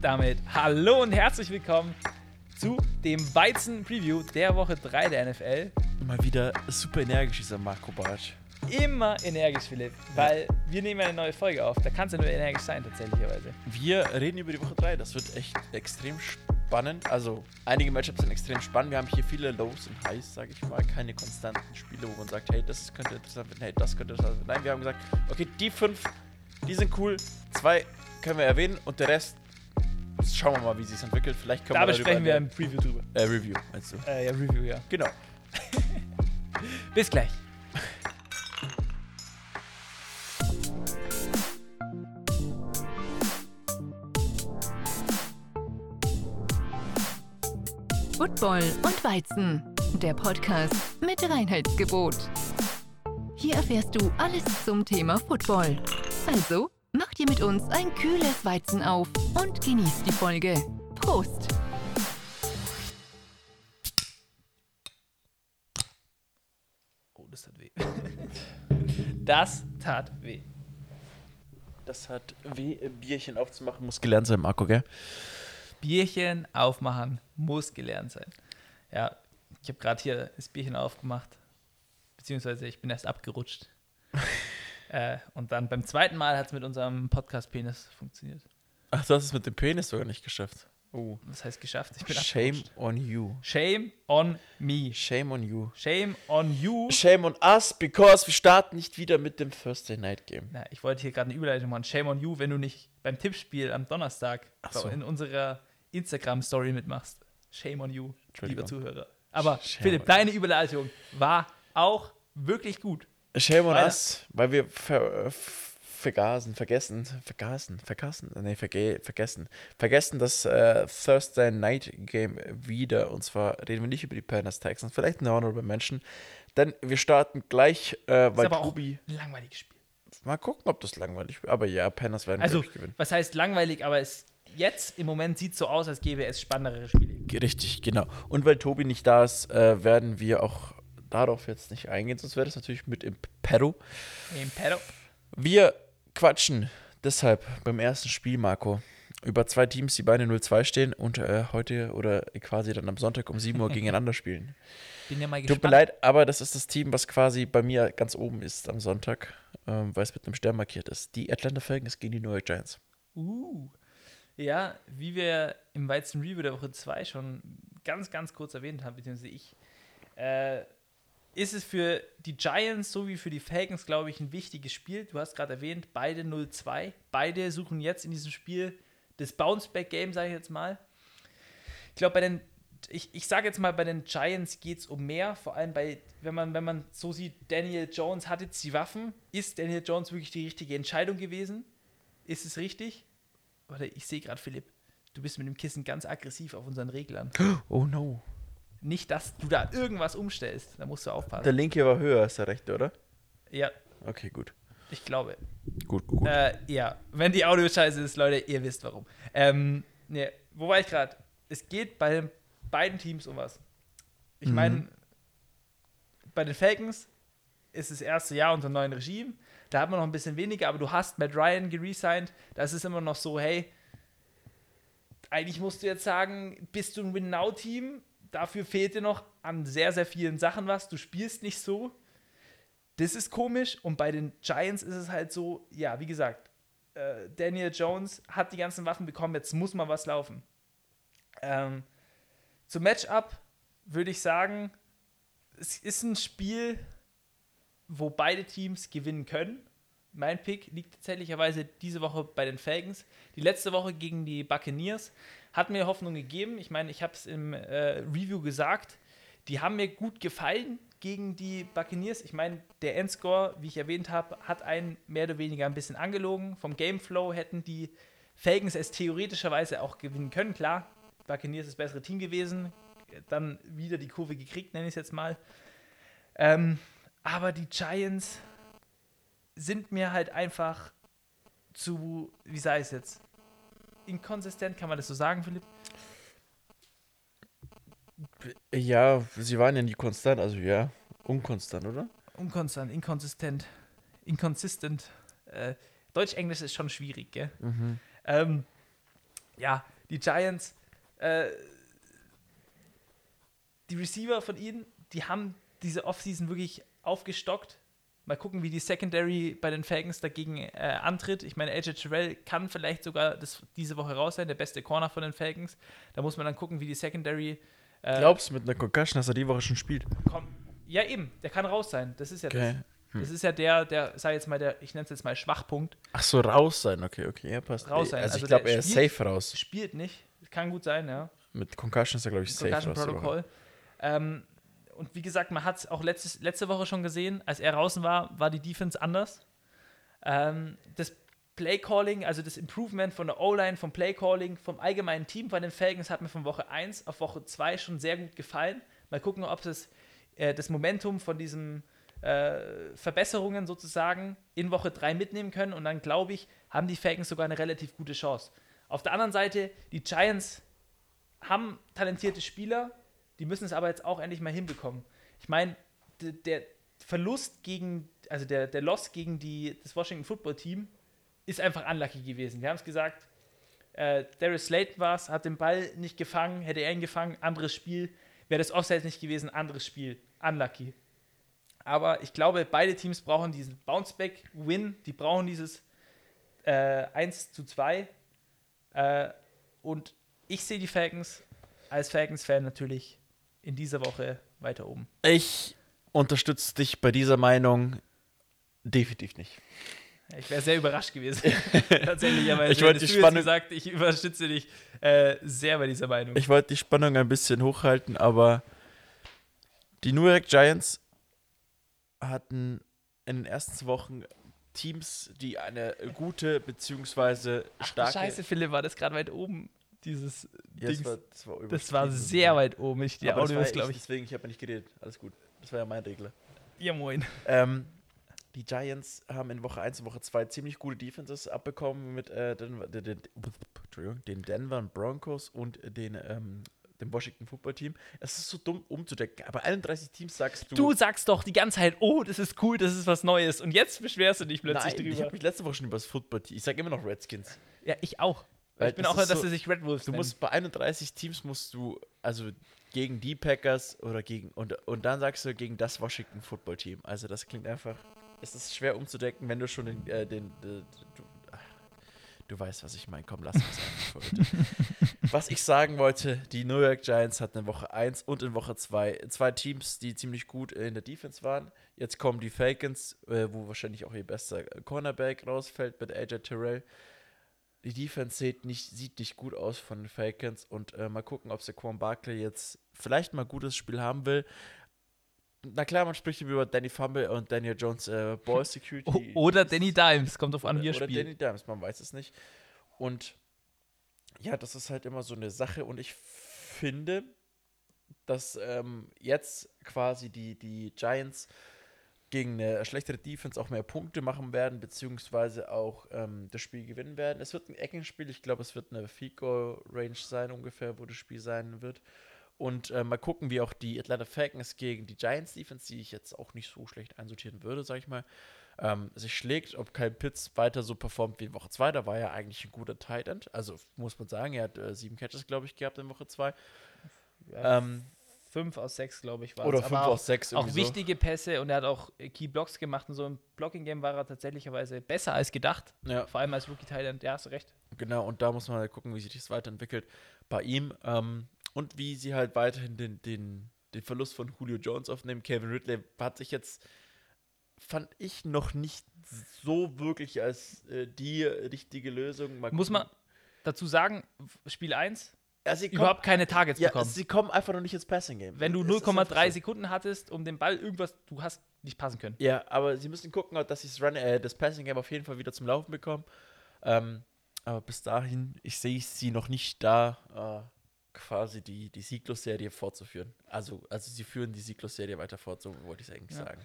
damit hallo und herzlich willkommen zu dem Weizen-Preview der Woche 3 der NFL. Mal wieder super energisch, dieser Marco Bartsch. Immer energisch, Philipp, weil wir nehmen eine neue Folge auf. Da kannst du nur energisch sein, tatsächlicherweise. Wir reden über die Woche 3. Das wird echt extrem spannend. Also, einige Matchups sind extrem spannend. Wir haben hier viele Lows und Highs, sage ich mal. Keine konstanten Spiele, wo man sagt, hey, das könnte interessant werden, hey, das könnte interessant werden. Nein, wir haben gesagt, okay, die fünf, die sind cool. Zwei können wir erwähnen und der Rest schauen wir mal, wie sich entwickelt. Vielleicht können Da wir besprechen wir im Preview drüber. äh, Review, meinst du? Äh, ja, Review, ja. Genau. Bis gleich. Football und Weizen, der Podcast mit Reinheitsgebot. Hier erfährst du alles zum Thema Football. Also, dir mit uns ein kühles Weizen auf und genieß die Folge. Prost! Oh, das tat weh. Das tat weh. Das hat weh, Bierchen aufzumachen, muss gelernt sein, Marco, gell? Bierchen aufmachen muss gelernt sein. Ja, ich habe gerade hier das Bierchen aufgemacht, beziehungsweise ich bin erst abgerutscht. Äh, und dann beim zweiten Mal hat es mit unserem Podcast-Penis funktioniert. Ach, du hast es mit dem Penis sogar nicht geschafft. Oh. Das heißt geschafft. Ich bin Shame abgerutscht. on you. Shame on me. Shame on you. Shame on you. Shame on us, because wir starten nicht wieder mit dem Thursday Night Game. Na, ich wollte hier gerade eine Überleitung machen. Shame on you, wenn du nicht beim Tippspiel am Donnerstag so. in unserer Instagram-Story mitmachst. Shame on you, lieber. Zuhörer. Aber Shame Philipp, deine Überleitung war auch wirklich gut. Shame on us, weil wir ver, äh, vergasen, vergessen, vergasen, vergasen, nee, verge vergessen, vergessen das äh, Thursday Night Game wieder. Und zwar reden wir nicht über die Panthers Texans, vielleicht eine Honorable Menschen, denn wir starten gleich, äh, weil ist aber auch Tobi, ein langweiliges Spiel. mal gucken, ob das langweilig wird. Aber ja, Panthers werden Also, gewinnen. was heißt langweilig, aber es jetzt im Moment sieht so aus, als gäbe es spannendere Spiele. Richtig, genau. Und weil Tobi nicht da ist, äh, werden wir auch darauf jetzt nicht eingehen, sonst wäre das natürlich mit im Perro. Im Pedo. Wir quatschen deshalb beim ersten Spiel, Marco, über zwei Teams, die beide 0-2 stehen und äh, heute oder quasi dann am Sonntag um 7 Uhr gegeneinander spielen. Bin ja mal Tut gespannt. mir leid, aber das ist das Team, was quasi bei mir ganz oben ist am Sonntag, ähm, weil es mit einem Stern markiert ist. Die Atlanta Falcons gegen die New York Giants. Uh. Ja, wie wir im Weizen Review der Woche 2 schon ganz, ganz kurz erwähnt haben, beziehungsweise ich, äh, ist es für die Giants sowie für die Falcons, glaube ich, ein wichtiges Spiel. Du hast gerade erwähnt, beide 0-2. Beide suchen jetzt in diesem Spiel das Bounceback-Game, sage ich jetzt mal. Ich glaube, bei den, ich, ich sage jetzt mal, bei den Giants geht es um mehr, vor allem bei, wenn man, wenn man so sieht, Daniel Jones hat jetzt die Waffen. Ist Daniel Jones wirklich die richtige Entscheidung gewesen? Ist es richtig? Warte, ich sehe gerade, Philipp, du bist mit dem Kissen ganz aggressiv auf unseren Reglern. Oh no. Nicht, dass du da irgendwas umstellst. Da musst du aufpassen. Der linke war höher als der rechte, oder? ja, Okay, gut. ich glaube. Gut, gut, gut. Äh, ja, wenn die Audio scheiße ist, Leute, ihr wisst warum. Ähm, ne, wo war ich gerade? Es geht bei den beiden Teams um was. Ich Mhm. meine, bei den Falcons ist das erste Jahr unter neuen Regime. Da hat man noch ein bisschen weniger, aber du hast Matt Ryan geresigned. Das ist immer noch so, hey, eigentlich musst du jetzt sagen, bist du ein Win-Now-Team. Dafür fehlt dir noch an sehr, sehr vielen Sachen was. Du spielst nicht so. Das ist komisch. Und bei den Giants ist es halt so, ja, wie gesagt, äh, Daniel Jones hat die ganzen Waffen bekommen, jetzt muss mal was laufen. Ähm, zum Matchup würde ich sagen, es ist ein Spiel, wo beide Teams gewinnen können. Mein Pick liegt tatsächlicherweise diese Woche bei den Falcons. Die letzte Woche gegen die Buccaneers hat mir Hoffnung gegeben. Ich meine, ich habe es im äh, Review gesagt. Die haben mir gut gefallen gegen die Buccaneers. Ich meine, der Endscore, wie ich erwähnt habe, hat einen mehr oder weniger ein bisschen angelogen. Vom Gameflow hätten die Falcons es theoretischerweise auch gewinnen können. Klar, Buccaneers ist das bessere Team gewesen. Dann wieder die Kurve gekriegt, nenne ich es jetzt mal. Ähm, aber die Giants sind mir halt einfach zu, wie sei es jetzt, inkonsistent, kann man das so sagen, Philipp? Ja, sie waren ja nie konstant, also ja, unkonstant, oder? Unkonstant, inkonsistent, inconsistent. Äh, Deutsch-Englisch ist schon schwierig, gell? Ähm, ja, die Giants, äh, die Receiver von ihnen, die haben diese Offseason wirklich aufgestockt. Mal gucken, wie die Secondary bei den Falcons dagegen äh, antritt. Ich meine, AJ Terrell kann vielleicht sogar das, diese Woche raus sein, der beste Corner von den Falcons. Da muss man dann gucken, wie die Secondary. Äh, Glaubst du mit einer Concussion, dass er die Woche schon spielt? kommt. Ja, eben, der kann raus sein. Das ist ja Okay. das. Das ist ja der, der, sag jetzt mal, der, ich nenne es jetzt mal Schwachpunkt. Ach so, raus sein, okay, okay, ja, passt. Raus sein, Also, also ich glaube, er ist safe raus. Spielt nicht. Kann gut sein, ja. Mit Concussion ist er, glaube ich, safe Concussion raus. die Woche. Protocol. Ähm, und wie gesagt, man hat es auch letztes, letzte Woche schon gesehen, als er draußen war, war die Defense anders. Ähm, das Play-Calling, also das Improvement von der O-Line, vom Play-Calling, vom allgemeinen Team bei den Falcons hat mir von Woche 1 auf Woche 2 schon sehr gut gefallen. Mal gucken, ob das, äh, das Momentum von diesen äh, Verbesserungen sozusagen in Woche 3 mitnehmen können. Und dann, glaube ich, haben die Falcons sogar eine relativ gute Chance. Auf der anderen Seite, die Giants haben talentierte Spieler, die müssen es aber jetzt auch endlich mal hinbekommen. Ich meine, der Verlust gegen, also der, der Loss gegen die, das Washington Football Team ist einfach unlucky gewesen. Wir haben es gesagt, äh, Darius Slayton war es, hat den Ball nicht gefangen, hätte er ihn gefangen, anderes Spiel. Wäre das Offside nicht gewesen, anderes Spiel. Unlucky. Aber ich glaube, beide Teams brauchen diesen Bounceback-Win, die brauchen dieses äh, 1 zu 2. Äh, und ich sehe die Falcons als Falcons-Fan natürlich in dieser Woche weiter oben. Ich unterstütze dich bei dieser Meinung definitiv nicht. Ich wäre sehr überrascht gewesen. Tatsächlich, aber Ich wollte hättest die Spannung- gesagt, ich unterstütze dich äh, sehr bei dieser Meinung. Ich wollte die Spannung ein bisschen hochhalten, aber die New York Giants hatten in den ersten Wochen Teams, die eine gute beziehungsweise starke. Scheiße, Philipp, war das gerade weit oben, dieses Ja, Dings. das, war, das, war das war sehr weit oben. Ich, die Aber Audio ist, glaube ich, ich. Deswegen, ich habe ja nicht geredet. Alles gut. Das war ja mein Regler. Ja, moin. Ähm, die Giants haben in Woche 1 und Woche 2 ziemlich gute Defenses abbekommen mit äh, den, den, den, Denver Broncos und den, ähm, dem Washington Football Team. Es ist so dumm umzudecken. Aber 31 Teams sagst du. Du sagst doch die ganze Zeit, oh, das ist cool, das ist was Neues. Und jetzt beschwerst du dich plötzlich Nein, ich drüber. habe mich letzte Woche schon über das Football Team. Ich sage immer noch Redskins. Ja, ich auch. Weil ich bin auch, dass so- sie sich Red Wolves Du nennen. musst bei 31 Teams musst du, also gegen die Packers oder gegen, und, und dann sagst du gegen das Washington Football Team. Also das klingt einfach, es ist schwer umzudecken, wenn du schon den, äh, den, äh, du, du weißt, was ich meine. Komm, lass uns einfach für heute. Was ich sagen wollte, die New York Giants hatten in Woche 1 und in Woche 2 zwei Teams, die ziemlich gut in der Defense waren. Jetzt kommen die Falcons, äh, wo wahrscheinlich auch ihr bester Cornerback rausfällt mit AJ Terrell. Die Defense sieht nicht, sieht nicht gut aus von den Falcons und äh, mal gucken, ob Saquon Barkley jetzt vielleicht mal ein gutes Spiel haben will. Na klar, man spricht über Danny Fumble und Daniel Jones äh, Ball Security. Oder Danny Dimes, kommt auf an, wie er oder spielt. Danny Dimes, man weiß es nicht. Und ja, das ist halt immer so eine Sache und ich finde, dass ähm, jetzt quasi die, die Giants gegen eine schlechtere Defense auch mehr Punkte machen werden, beziehungsweise auch ähm, das Spiel gewinnen werden. Es wird ein Eckenspiel, ich glaube, es wird eine Field Goal Range sein, ungefähr, wo das Spiel sein wird. Und äh, mal gucken, wie auch die Atlanta Falcons gegen die Giants Defense, die ich jetzt auch nicht so schlecht einsortieren würde, sag ich mal, ähm, sich schlägt, ob Kyle Pitts weiter so performt wie in Woche 2. Da war er eigentlich ein guter Tight End. Also muss man sagen, er hat äh, sieben Catches, glaube ich, gehabt in Woche 2. Ja, Ähm, fünf aus sechs, glaube ich, war oder es. 5 Aber aus 6. Auch wichtige Pässe und er hat auch äh, Key Blocks gemacht und so im Blocking-Game war er tatsächlicherweise besser als gedacht. Ja, Vor allem als Rookie Thailand, ja, hast du recht. genau. Und da muss man halt gucken, wie sich das weiterentwickelt bei ihm. Ähm, und wie sie halt weiterhin den, den, den Verlust von Julio Jones aufnehmen. Kevin Ridley hat sich jetzt, fand ich, noch nicht so wirklich als äh, die richtige Lösung. Mal Muss gucken. man dazu sagen, Spiel 1, ja, sie kommen, überhaupt keine Targets ja, bekommen. sie kommen einfach noch nicht ins Passing Game. Wenn du Es ist einfach 0,3 so. Sekunden hattest, um den Ball irgendwas, du hast nicht passen können. Ja, aber sie müssen gucken, dass sie das, Run, äh, das Passing Game auf jeden Fall wieder zum Laufen bekommen. Ähm, aber bis dahin, ich sehe sie noch nicht da, äh, quasi die, die Sieglos-Serie fortzuführen. Also, also sie führen die Sieglos-Serie weiter fort, so wollte ich es eigentlich Ja. sagen.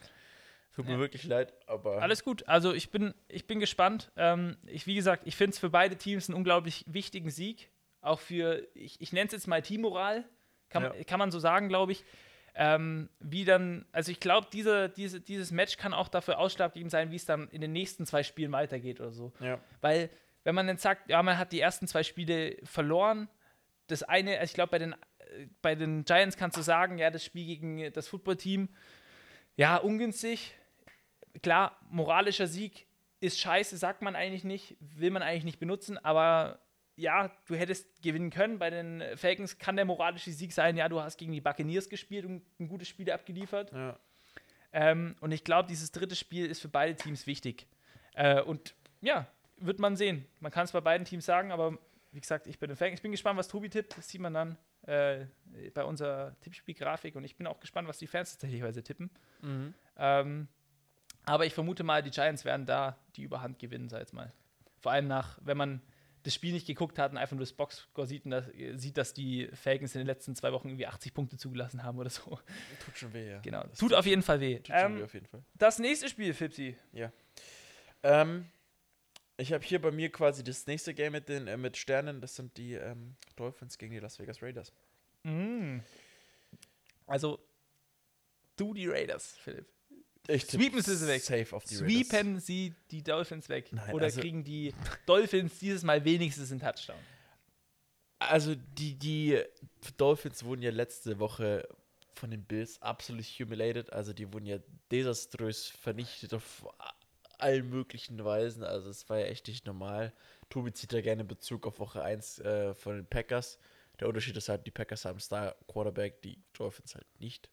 Tut mir Ja. wirklich leid, aber Alles gut. Also ich bin, ich bin gespannt. Ähm, ich, wie gesagt, ich finde es für beide Teams einen unglaublich wichtigen Sieg. Auch für, ich, ich nenne es jetzt mal Teammoral, kann, Ja. man- kann man so sagen, glaube ich. Ähm, wie dann, also ich glaube, diese, diese, dieses Match kann auch dafür ausschlaggebend sein, wie es dann in den nächsten zwei Spielen weitergeht oder so. ja. Weil wenn man dann sagt, ja, man hat die ersten zwei Spiele verloren, das eine, also ich glaube, bei den, bei den Giants kannst du sagen, ja, das Spiel gegen das Footballteam, ja, ungünstig. Klar, moralischer Sieg ist scheiße, sagt man eigentlich nicht, will man eigentlich nicht benutzen, aber ja, du hättest gewinnen können. Bei den Falcons kann der moralische Sieg sein, ja, du hast gegen die Buccaneers gespielt und ein gutes Spiel abgeliefert. Ja. Ähm, und ich glaube, dieses dritte Spiel ist für beide Teams wichtig. Äh, und ja, wird man sehen. Man kann es bei beiden Teams sagen, aber wie gesagt, ich bin ein Fan. Ich bin gespannt, was Tobi tippt. Das sieht man dann äh, bei unserer Tippspielgrafik. Und ich bin auch gespannt, was die Fans tatsächlich tippen. Mhm. Ähm, aber ich vermute mal, die Giants werden da die Überhand gewinnen, sag jetzt mal. Vor allem nach, wenn man das Spiel nicht geguckt hat und einfach nur das Boxscore sieht, und das, sieht, dass die Falcons in den letzten zwei Wochen irgendwie 80 Punkte zugelassen haben oder so. Tut schon weh, ja. Genau. Das Tut auf jeden Fall weh. Tut schon Ähm, weh auf jeden Fall. das nächste Spiel, Fipsi. Ähm, ich habe hier bei mir quasi das nächste Game mit den äh, mit Sternen. Das sind die ähm, Dolphins gegen die Las Vegas Raiders. Mm. Also, du die Raiders, Philipp. Ich Sweepen sie sie weg. Safe auf die Sweepen sie die Dolphins weg? Nein, Oder also- kriegen die Dolphins dieses Mal wenigstens einen Touchdown? Also die, die Dolphins wurden ja letzte Woche von den Bills absolut humiliated. Also die wurden ja desaströs vernichtet auf allen möglichen Weisen. Also es war ja echt nicht normal. Tobi zieht da gerne Bezug auf Woche 1 äh, von den Packers. Der Unterschied ist halt, die Packers haben Star Quarterback, die Dolphins halt nicht.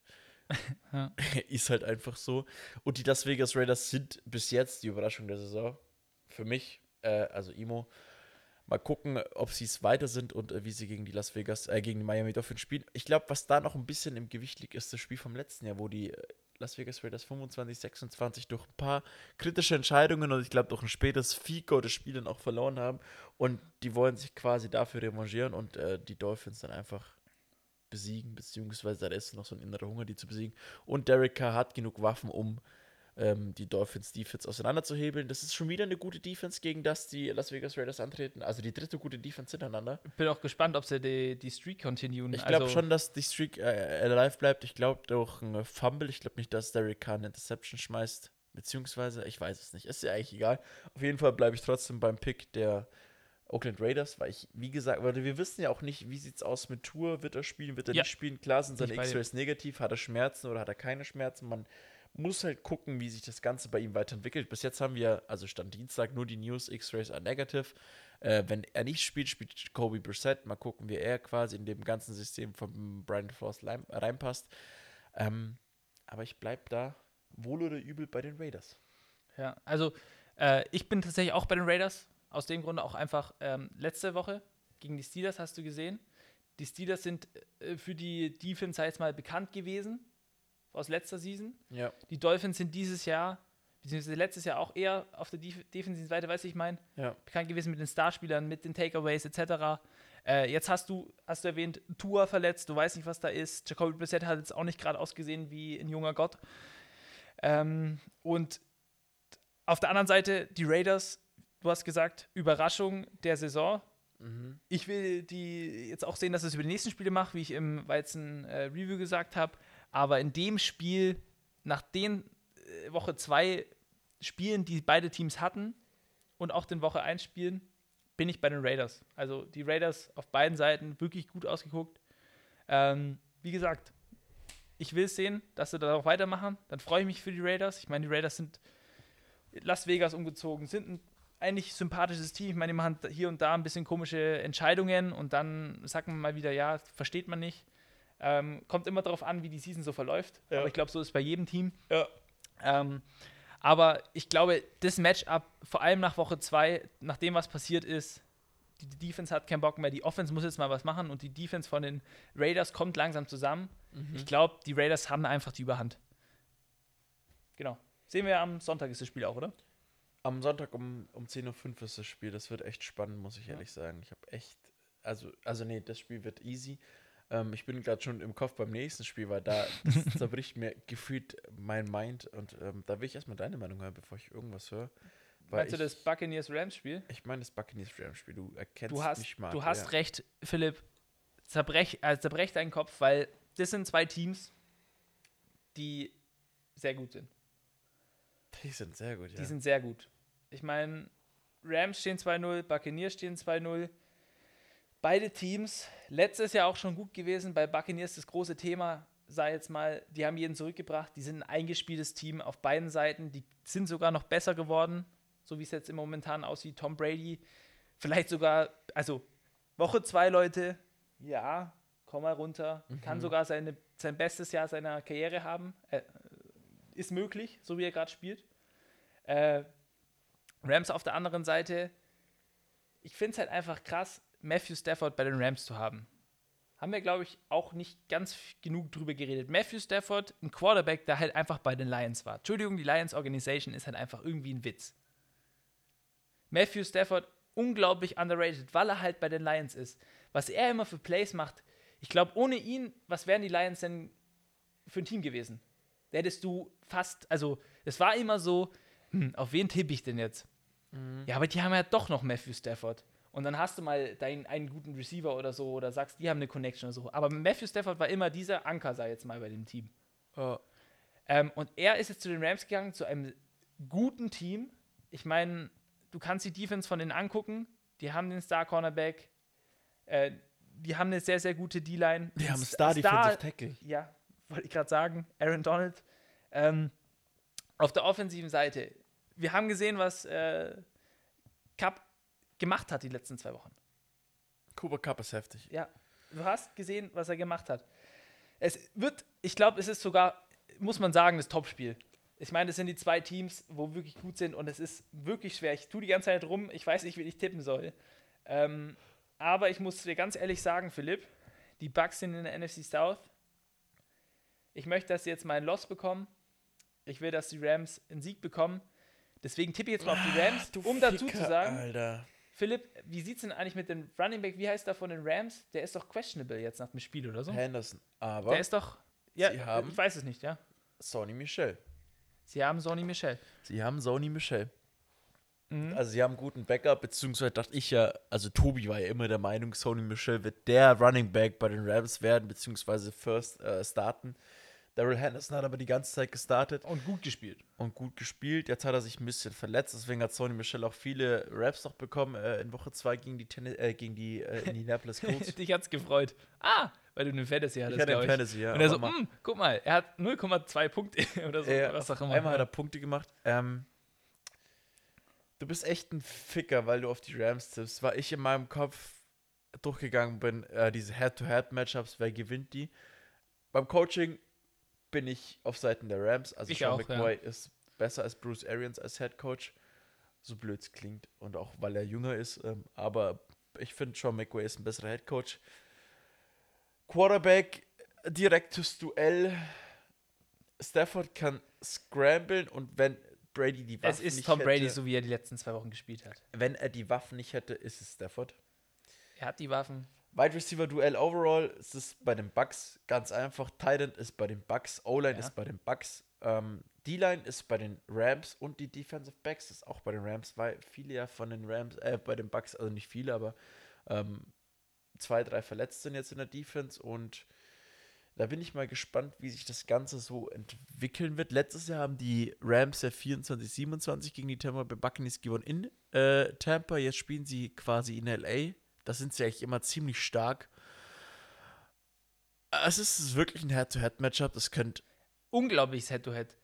Ja. ist halt einfach so. Und die Las Vegas Raiders sind bis jetzt die Überraschung der Saison. Für mich, äh, also Imo. Mal gucken, ob sie es weiter sind und äh, wie sie gegen die Las Vegas, äh, gegen die Miami Dolphins spielen. Ich glaube, was da noch ein bisschen im Gewicht liegt, ist das Spiel vom letzten Jahr, wo die äh, Las Vegas Raiders 25, 26 durch ein paar kritische Entscheidungen und ich glaube durch ein spätes Fico das Spiel dann auch verloren haben. Und die wollen sich quasi dafür revanchieren und äh, die Dolphins dann einfach besiegen, beziehungsweise da ist noch so ein innerer Hunger, die zu besiegen. Und Derek Carr hat genug Waffen, um ähm, die Dolphins Defense auseinanderzuhebeln. Das ist schon wieder eine gute Defense, gegen das die Las Vegas Raiders antreten. Also die dritte gute Defense hintereinander. Bin auch gespannt, ob sie die, die Streak continuen. Ich glaube also, schon, dass die Streak äh, alive bleibt. Ich glaube durch ein Fumble. Ich glaube nicht, dass Derek Carr eine Interception schmeißt. Beziehungsweise, ich weiß es nicht. Ist ja eigentlich egal. Auf jeden Fall bleibe ich trotzdem beim Pick der Oakland Raiders, weil ich, wie gesagt, weil wir wissen ja auch nicht, wie sieht es aus mit Tour. Wird er spielen, wird er Ja. nicht spielen? Klar sind seine. X-Rays negativ. Hat er Schmerzen oder hat er keine Schmerzen? Man muss halt gucken, wie sich das Ganze bei ihm weiterentwickelt. Bis jetzt haben wir, also stand Dienstag, nur die News, X-Rays are negative. Äh, wenn er nicht spielt, spielt Kobe Brissett. Mal gucken, wie er quasi in dem ganzen System von Brian rein- reinpasst. Ähm, aber ich bleibe da wohl oder übel bei den Raiders. Ja, also äh, ich bin tatsächlich auch bei den Raiders. Aus dem Grunde auch einfach ähm, letzte Woche gegen die Steelers hast du gesehen. Die Steelers sind äh, für die Defense jetzt mal bekannt gewesen aus letzter Season. Ja. Die Dolphins sind dieses Jahr, beziehungsweise letztes Jahr auch eher auf der Def defensiven Seite, weiß ich mein, Ja. bekannt gewesen mit den Starspielern, mit den Takeaways etc. Äh, jetzt hast du, hast du erwähnt, Tua verletzt, du weißt nicht, was da ist. Jacoby Brissett hat jetzt auch nicht gerade ausgesehen wie ein junger Gott. Ähm, und auf der anderen Seite die Raiders, du hast gesagt, Überraschung der Saison. Mhm. Ich will die jetzt auch sehen, dass es über die nächsten Spiele macht, wie ich im Weizen äh, Review gesagt habe. Aber in dem Spiel, nach den äh, Woche 2 Spielen, die beide Teams hatten und auch den Woche 1 Spielen, bin ich bei den Raiders. Also die Raiders auf beiden Seiten wirklich gut ausgeguckt. Ähm, wie gesagt, ich will sehen, dass sie darauf weitermachen. Dann freue ich mich für die Raiders. Ich meine, die Raiders sind Las Vegas umgezogen, sind ein eigentlich sympathisches Team. Ich meine, die machen hier und da ein bisschen komische Entscheidungen und dann sagt man mal wieder, ja, versteht man nicht. Ähm, kommt immer darauf an, wie die Season so verläuft. Ja. Aber ich glaube, so ist es bei jedem Team. Ja. Ähm, aber ich glaube, das Matchup, vor allem nach Woche 2, nach dem, was passiert ist, die, die Defense hat keinen Bock mehr, die Offense muss jetzt mal was machen und die Defense von den Raiders kommt langsam zusammen. Mhm. Ich glaube, die Raiders haben einfach die Überhand. Genau. Sehen wir am Sonntag ist das Spiel auch, oder? Am Sonntag um, um 10.05 Uhr ist das Spiel. Das wird echt spannend, muss ich Ja. ehrlich sagen. Ich habe echt, also, also nee, das Spiel wird easy. Ähm, ich bin gerade schon im Kopf beim nächsten Spiel, weil da zerbricht mir gefühlt mein Mind und ähm, da will ich erstmal deine Meinung hören, bevor ich irgendwas höre. Meinst du das Buccaneers Rams Spiel? Ich meine das Buccaneers Rams Spiel. Du erkennst Du hast, mich mal. du hast ja. recht, Philipp. Zerbrech, äh, zerbrech deinen Kopf, weil das sind zwei Teams, die sehr gut sind. Die sind sehr gut, ja. Die sind sehr gut. Ich meine, Rams stehen 2-0, Buccaneers stehen 2-0. Beide Teams, letztes Jahr auch schon gut gewesen. Bei Buccaneers das große Thema, sei jetzt mal, die haben jeden zurückgebracht. Die sind ein eingespieltes Team auf beiden Seiten. Die sind sogar noch besser geworden, so wie es jetzt im Momentan aussieht. Tom Brady, vielleicht sogar, also Woche zwei Leute, ja, komm mal runter. Kann sogar seine, sein bestes Jahr seiner Karriere haben. Äh, ist möglich, so wie er gerade spielt. Äh, Rams auf der anderen Seite, ich finde es halt einfach krass, Matthew Stafford bei den Rams zu haben. Haben wir, glaube ich, auch nicht ganz genug drüber geredet. Matthew Stafford, ein Quarterback, der halt einfach bei den Lions war. Entschuldigung, die Lions Organisation ist halt einfach irgendwie ein Witz. Matthew Stafford, unglaublich underrated, weil er halt bei den Lions ist. Was er immer für Plays macht, ich glaube, ohne ihn, was wären die Lions denn für ein Team gewesen? Da hättest du fast, also es war immer so, hm, auf wen tippe ich denn jetzt? Ja, aber die haben ja doch noch Matthew Stafford. Und dann hast du mal deinen einen guten Receiver oder so oder sagst, die haben eine Connection oder so. Aber Matthew Stafford war immer dieser Anker, sei jetzt mal bei dem Team. Ja. Ähm, und er ist jetzt zu den Rams gegangen, zu einem guten Team. Ich meine, du kannst die Defense von denen angucken. Die haben den Star Cornerback. Äh, die haben eine sehr, sehr gute D-Line. Die haben Ein Star Defensive Tackle. Ja, wollte ich gerade sagen. Aaron Donald. Ähm, auf der offensiven Seite. Wir haben gesehen, was äh, Cup gemacht hat die letzten zwei Wochen. Cooper Cup ist heftig. Ja, du hast gesehen, was er gemacht hat. Es wird, ich glaube, es ist sogar, muss man sagen, das Topspiel. Ich meine, das sind die zwei Teams, wo wirklich gut sind und es ist wirklich schwer. Ich tue die ganze Zeit rum, ich weiß nicht, wie ich tippen soll. Ähm, aber ich muss dir ganz ehrlich sagen, Philipp, die Bucks sind in der NFC South. Ich möchte, dass sie jetzt ein Loss bekommen. Ich will, dass die Rams einen Sieg bekommen. Deswegen tippe ich jetzt mal auf die Rams, um dazu zu sagen, Alter. Philipp, wie sieht's denn eigentlich mit dem Running Back? Wie heißt der von den Rams? Der ist doch questionable jetzt nach dem Spiel oder so. Henderson. Aber Der ist doch. Ja, Sie haben- ich weiß es nicht, ja. Sony Michel. Sie haben Sonny Michel. Sie haben Sony Michel. Mhm. Also sie haben einen guten Backup, beziehungsweise dachte ich ja, also Tobi war ja immer der Meinung, Sony Michel wird der Running Back bei den Rams werden, beziehungsweise first äh, starten. Daryl Henderson hat aber die ganze Zeit gestartet Und gut gespielt. und gut gespielt. Jetzt hat er sich ein bisschen verletzt, deswegen hat Sony Michel auch viele Raps noch bekommen äh, in Woche 2 gegen die, Tenni äh, gegen die äh, Indianapolis Colts. Dich hat's gefreut. Ah, weil du eine Fantasy hattest, hatte glaub einen Fantasy, ja, Und er so, mal- "Hm, guck mal, er hat 0,2 Punkte oder so, Äh, was auch immer. Einmal hat er Punkte gemacht. Ähm, du bist echt ein Ficker, weil du auf die Rams tippst. Weil ich in meinem Kopf durchgegangen bin, äh, diese Head-to-Head-Matchups, wer gewinnt die? Beim Coaching bin ich auf Seiten der Rams. Also Ich Sean auch, McVay ist besser als Bruce Arians als Head Coach. So blöd es klingt. Und auch weil er jünger ist. Ähm, aber ich finde, Sean McVay ist ein besserer Head Coach. Quarterback, direktes Duell. Stafford kann scramblen und wenn Brady die Waffen es ist nicht Tom Brady, hätte, so wie er die letzten zwei Wochen gespielt hat. wenn er die Waffen nicht hätte, ist es Stafford. Er hat die Waffen. Wide Receiver Duell overall ist es bei den Bucks ganz einfach. Tight End ist bei den Bucks, O-Line Ja. ist bei den Bucks, ähm, D-Line ist bei den Rams und die Defensive Backs ist auch bei den Rams, weil viele ja von den Rams, äh, bei den Bucks, also nicht viele, aber ähm, zwei, drei verletzt sind jetzt in der Defense und da bin ich mal gespannt, wie sich das Ganze so entwickeln wird. Letztes Jahr haben die Rams ja 24-27 gegen die Tampa Bay Buccaneers gewonnen in äh, Tampa. Jetzt spielen sie quasi in LA. Da sind sie eigentlich immer ziemlich stark. Es ist wirklich ein Head-to-Head-Matchup. Das könnte Unglaubliches Head-to-Head.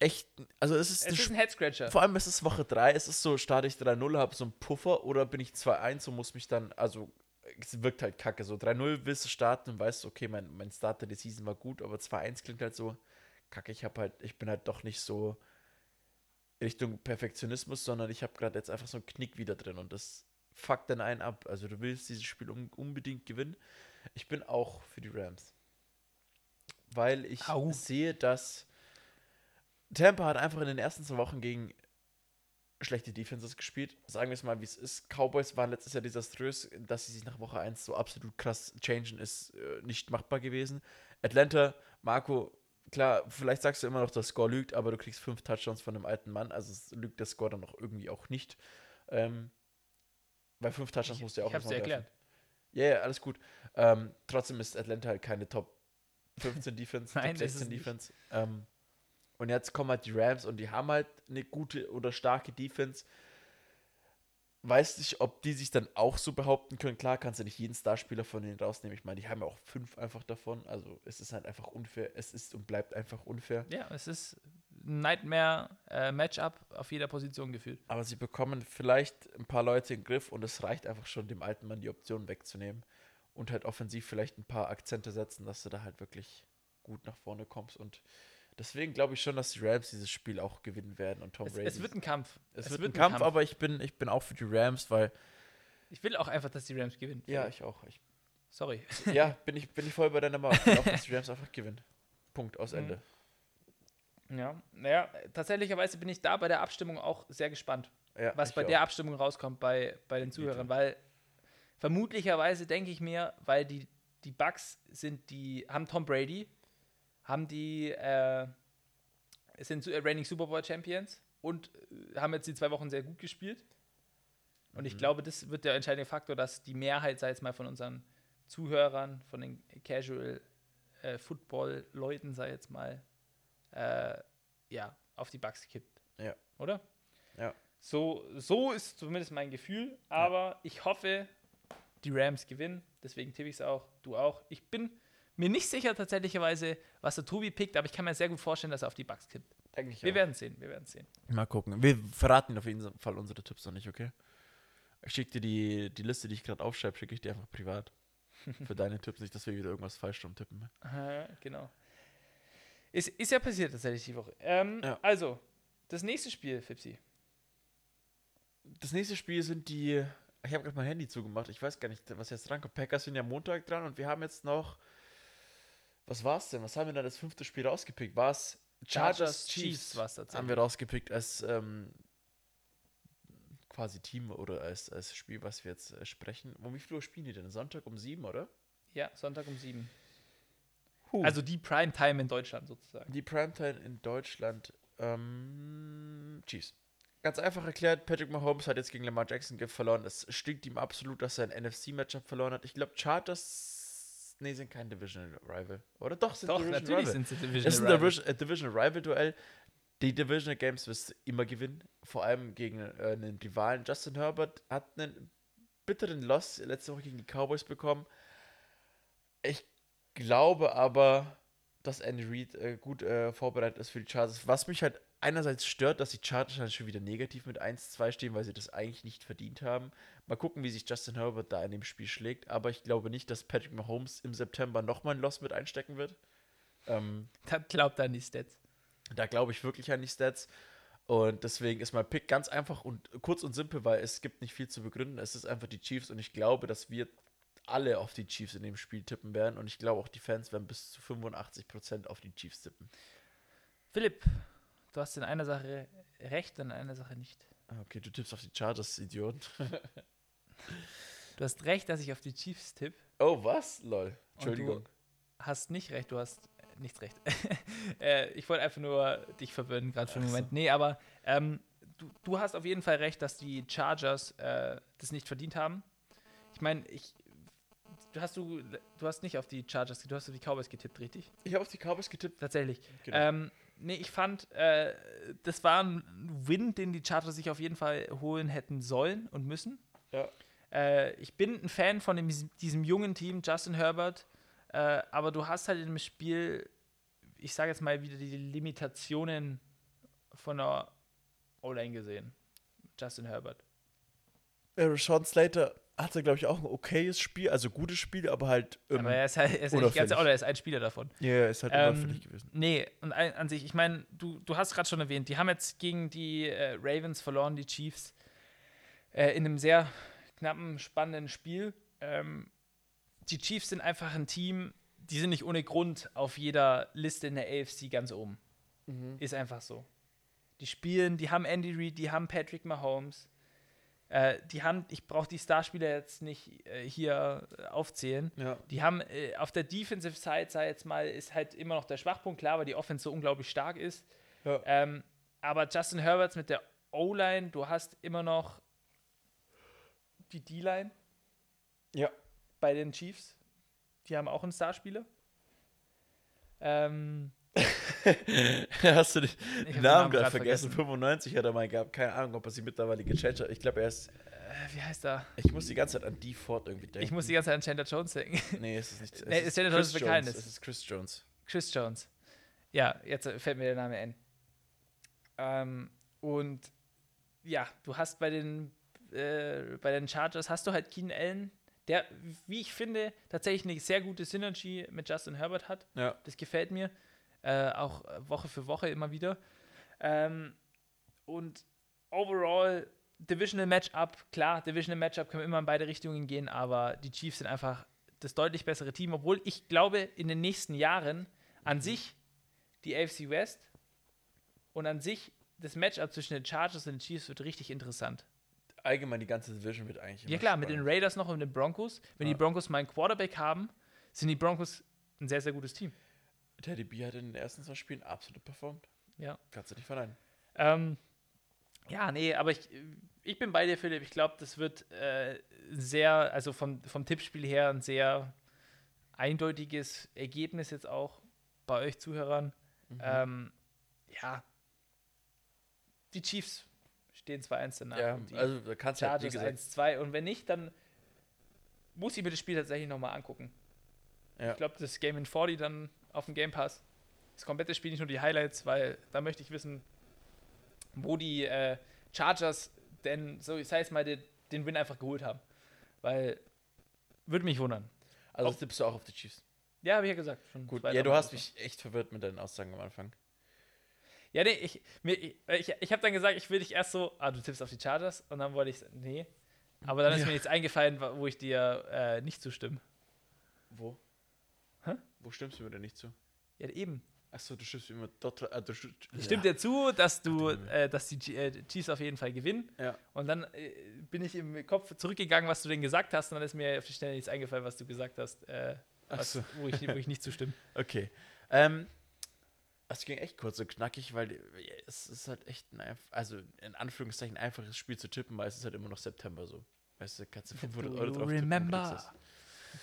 echt, also es ist, Es ist ein Head-Scratcher. vor allem ist es Woche 3, es ist so, starte ich 3-0, habe so einen Puffer oder bin ich 2-1 und muss mich dann, also es wirkt halt kacke. So 3-0 willst du starten und weißt, okay, mein, mein Starter der Season war gut, aber 2-1 klingt halt so kacke. Ich habe halt, ich bin halt doch nicht so Richtung Perfektionismus, sondern ich habe gerade jetzt einfach so einen Knick wieder drin und das fuckt dann einen ab. Also du willst dieses Spiel un unbedingt gewinnen. Ich bin auch für die Rams. Weil ich Au. sehe, dass Tampa hat einfach in den ersten zwei Wochen gegen schlechte Defenses gespielt. Sagen wir es mal, wie es ist. Cowboys waren letztes Jahr desaströs. Dass sie sich nach Woche 1 so absolut krass changen, ist äh, nicht machbar gewesen. Atlanta, Marco, klar, vielleicht sagst du immer noch, dass Score lügt, aber du kriegst fünf Touchdowns von einem alten Mann. Also es lügt der Score dann noch irgendwie auch nicht. Ähm, bei fünf Touchdowns musst du ja auch ich hab's dir erklärt. Ja, ja, alles gut. Ähm, trotzdem ist Atlanta halt keine Top 15 Defense, Nein, Top ist es 16 nicht. Defense. Ähm, und jetzt kommen halt die Rams und die haben halt eine gute oder starke Defense. weiß nicht, ob die sich dann auch so behaupten können. Klar, kannst du nicht jeden Starspieler von denen rausnehmen. Ich meine, die haben ja auch fünf einfach davon. Also es ist halt einfach unfair. Es ist und bleibt einfach unfair. Ja, es ist ein Nightmare-Matchup auf jeder Position gefühlt. Aber sie bekommen vielleicht ein paar Leute in den Griff und es reicht einfach schon, dem alten Mann die Option wegzunehmen. Und halt offensiv vielleicht ein paar Akzente setzen, dass du da halt wirklich gut nach vorne kommst. Und deswegen glaube ich schon, dass die Rams dieses Spiel auch gewinnen werden und Tom Es, Brady. es wird ein Kampf. es wird ein Kampf, aber ich bin, ich bin auch für die Rams, weil. ich will auch einfach, dass die Rams gewinnen. Ja, ich auch. Ich, Sorry. ja, bin ich, bin ich voll bei deiner Meinung. Ich will auch, dass die Rams einfach gewinnen. Punkt, aus Mhm. Ja, naja, tatsächlicherweise bin ich da bei der Abstimmung auch sehr gespannt, Ja, was bei auch. der Abstimmung rauskommt bei, bei den Zuhörern, weil vermutlicherweise denke ich mir, weil die, die Bucks sind die, haben Tom Brady, haben die, äh, sind äh, reigning Super Bowl Champions und äh, haben jetzt die zwei Wochen sehr gut gespielt. Und ich Mhm. glaube, das wird der entscheidende Faktor, dass die Mehrheit, sei es mal von unseren Zuhörern, von den Casual äh, Football-Leuten, sei jetzt mal, äh, ja, auf die Bucks kippt. Ja. Oder? Ja. So, so ist zumindest mein Gefühl, aber ich hoffe, die Rams gewinnen. Deswegen tippe ich es auch. Du auch. Ich bin mir nicht sicher tatsächlicherweise, was der Tobi pickt, aber ich kann mir sehr gut vorstellen, dass er auf die Bucks kippt. Denke ich Wir werden sehen, wir werden sehen. Mal gucken. Wir verraten auf jeden Fall unsere Tipps noch nicht, okay? Ich schicke dir die, die Liste, die ich gerade aufschreibe, schicke ich dir einfach privat. Für deine Tipps, nicht, dass wir wieder irgendwas falsch drum tippen. Aha, genau. Ist, ist ja passiert tatsächlich die Woche. Ähm, Ja. Also, das nächste Spiel, Fipsi. Das nächste Spiel sind die. Ich habe gerade mein Handy zugemacht. Ich weiß gar nicht, was jetzt dran kommt. Packers sind ja Montag dran und wir haben jetzt noch. Was war's denn? Was haben wir da das fünfte Spiel rausgepickt? War es Chargers Chiefs? war es tatsächlich. haben wir rausgepickt als ähm, quasi Team oder als, als Spiel, was wir jetzt äh, sprechen. Um wie viel Uhr spielen die denn? Sonntag um sieben, oder? Ja, Sonntag um sieben. Huh. Also die Primetime in Deutschland sozusagen. Die Primetime in Deutschland. Ähm, Chiefs. Ganz einfach erklärt, Patrick Mahomes hat jetzt gegen Lamar Jackson verloren. Es stinkt ihm absolut, dass er ein NFC-Matchup verloren hat. Ich glaube, Chargers. Nee, sind kein Divisional Rival. Oder doch, sind Doch, Divisional natürlich Rival. sind sie Es Division ist ein Division, äh, Divisional Rival-Duell. Die Divisional Games wirst du immer gewinnen. Vor allem gegen äh, einen Rivalen. Justin Herbert hat einen bitteren Loss letzte Woche gegen die Cowboys bekommen. Ich glaube aber, dass Andy Reid äh, gut äh, vorbereitet ist für die Chargers. Was mich halt einerseits stört, dass die Chargers halt schon wieder negativ mit 1-2 stehen, weil sie das eigentlich nicht verdient haben. Mal gucken, wie sich Justin Herbert da in dem Spiel schlägt. Aber ich glaube nicht, dass Patrick Mahomes im September nochmal ein Loss mit einstecken wird. Ähm, Da glaubt an die Stats. da glaube ich wirklich an die Stats. Und deswegen ist mein Pick ganz einfach und kurz und simpel, weil es gibt nicht viel zu begründen. Es ist einfach die Chiefs und ich glaube, dass wir alle auf die Chiefs in dem Spiel tippen werden. Und ich glaube auch die Fans werden bis zu 85% auf die Chiefs tippen. Philipp, du hast in einer Sache recht, in einer Sache nicht. Ah, Okay, du tippst auf die Chargers, Idiot. Du hast recht, dass ich auf die Chiefs tippe. Oh, was? Lol. Und Entschuldigung. Du hast nicht recht, du hast nichts recht. äh, ich wollte einfach nur dich verwirren, gerade für den so. Moment. Nee, aber ähm, du, du hast auf jeden Fall recht, dass die Chargers äh, das nicht verdient haben. Ich meine, ich. Du hast, du, du hast nicht auf die Chargers, du hast auf die Cowboys getippt, richtig? Ich habe auf die Cowboys getippt. Tatsächlich. Genau. Ähm, nee, ich fand, äh, das war ein Win, den die Chargers sich auf jeden Fall holen hätten sollen und müssen. Ja. Äh, ich bin ein Fan von dem, diesem jungen Team, Justin Herbert, äh, aber du hast halt im Spiel, ich sage jetzt mal wieder die Limitationen von der O-Line gesehen. Justin Herbert. Äh, Sean Slater hatte, glaube ich, auch ein okayes Spiel, also gutes Spiel, aber halt. Ähm, aber er ist halt er ist nicht ganz, oder er ist ein Spieler davon. ja, er ist halt Ähm, unauffällig gewesen. Nee, und ein, an sich, ich meine, du, du hast gerade schon erwähnt, die haben jetzt gegen die äh, Ravens verloren, die Chiefs, äh, in einem sehr knappen, spannenden Spiel. Ähm, die Chiefs sind einfach ein Team, die sind nicht ohne Grund auf jeder Liste in der AFC ganz oben. Ist einfach so. Die spielen, die haben Andy Reid, die haben Patrick Mahomes. Äh, die haben, ich brauche die Starspieler jetzt nicht äh, hier äh, aufzählen. Ja. Die haben äh, auf der Defensive Side, sei jetzt mal, ist halt immer noch der Schwachpunkt, klar, weil die Offense so unglaublich stark ist. Ja. Ähm, aber Justin Herberts mit der O-Line, du hast immer noch die D-Line ja. bei den Chiefs. Die haben auch einen Starspieler. Ähm, Hast du den Namen Namen gerade vergessen? vergessen. 95 hat er mal gehabt. Keine Ahnung, ob er sie mittlerweile gechanged hat. Ich glaube, er ist. Äh, wie heißt er? Ich muss die ganze Zeit an die Ford irgendwie denken. Ich muss die ganze Zeit an Chandler Jones denken. Nee, es ist nicht. Es Nee, ist Chandler Jones bekannt. Es ist Chris Jones. Chris Jones. Ja, jetzt fällt mir der Name ein. Ähm, und ja, du hast bei den, äh, bei den Chargers hast du halt Keenan Allen, der, wie ich finde, tatsächlich eine sehr gute Synergy mit Justin Herbert hat. Ja. Das gefällt mir. Äh, auch Woche für Woche immer wieder. Ähm, und overall, Divisional Matchup, klar, Divisional Matchup können immer in beide Richtungen gehen, aber die Chiefs sind einfach das deutlich bessere Team, obwohl ich glaube, in den nächsten Jahren an sich die AFC West und an sich das Matchup zwischen den Chargers und den Chiefs wird richtig interessant. Allgemein die ganze Division wird eigentlich. Ja klar, mit den spannend. Raiders noch und den Broncos. Wenn Ja. die Broncos mal einen Quarterback haben, sind die Broncos ein sehr, sehr gutes Team. Teddy B hat in den ersten zwei Spielen absolut performt. Ja. Kannst du nicht verneinen. Ähm, ja, nee, aber ich, ich bin bei dir, Philipp. Ich glaube, das wird äh, sehr, also vom, vom Tippspiel her ein sehr eindeutiges Ergebnis jetzt auch bei euch Zuhörern. Mhm. Ähm, ja, die Chiefs stehen 2-1 danach. ja, also da kannst du gesagt, 1-2. Und wenn nicht, dann muss ich mir das Spiel tatsächlich nochmal angucken. Ja. Ich glaube, das Game in 40 dann auf dem Game Pass. Das komplette Spiel, nicht nur die Highlights, weil da möchte ich wissen, wo die äh, Chargers denn, so ich sage es mal, den, den Win einfach geholt haben. Weil, würde mich wundern. also auf- tippst du auch auf die Chiefs. Ja, habe ich ja gesagt. Schon Gut, ja, du hast mich echt verwirrt mit deinen Aussagen am Anfang. Ja, nee, ich, mir, ich, ich, ich habe dann gesagt, ich will dich erst so, ah, du tippst auf die Chargers und dann wollte ich, nee. Aber dann ist Ja. mir jetzt eingefallen, wo ich dir äh, nicht zustimme. Wo? Wo stimmst du mir denn nicht zu? Ja, eben. Achso, du stimmst immer dort. Äh, du Ich stimme dir zu, dass du, äh, dass die äh, Chiefs auf jeden Fall gewinnen. Ja. Und dann äh, bin ich im Kopf zurückgegangen, was du denn gesagt hast, und dann ist mir auf die Schnelle nichts eingefallen, was du gesagt hast, äh, was, so. wo, ich, wo ich nicht zustimme. Okay. Ähm, es ging echt kurz und knackig, weil es ist halt echt ein, also in Anführungszeichen einfaches Spiel zu tippen, weil es ist halt immer noch September so. Weißt du, kannst du 500 Do Euro drauf tippen und remember?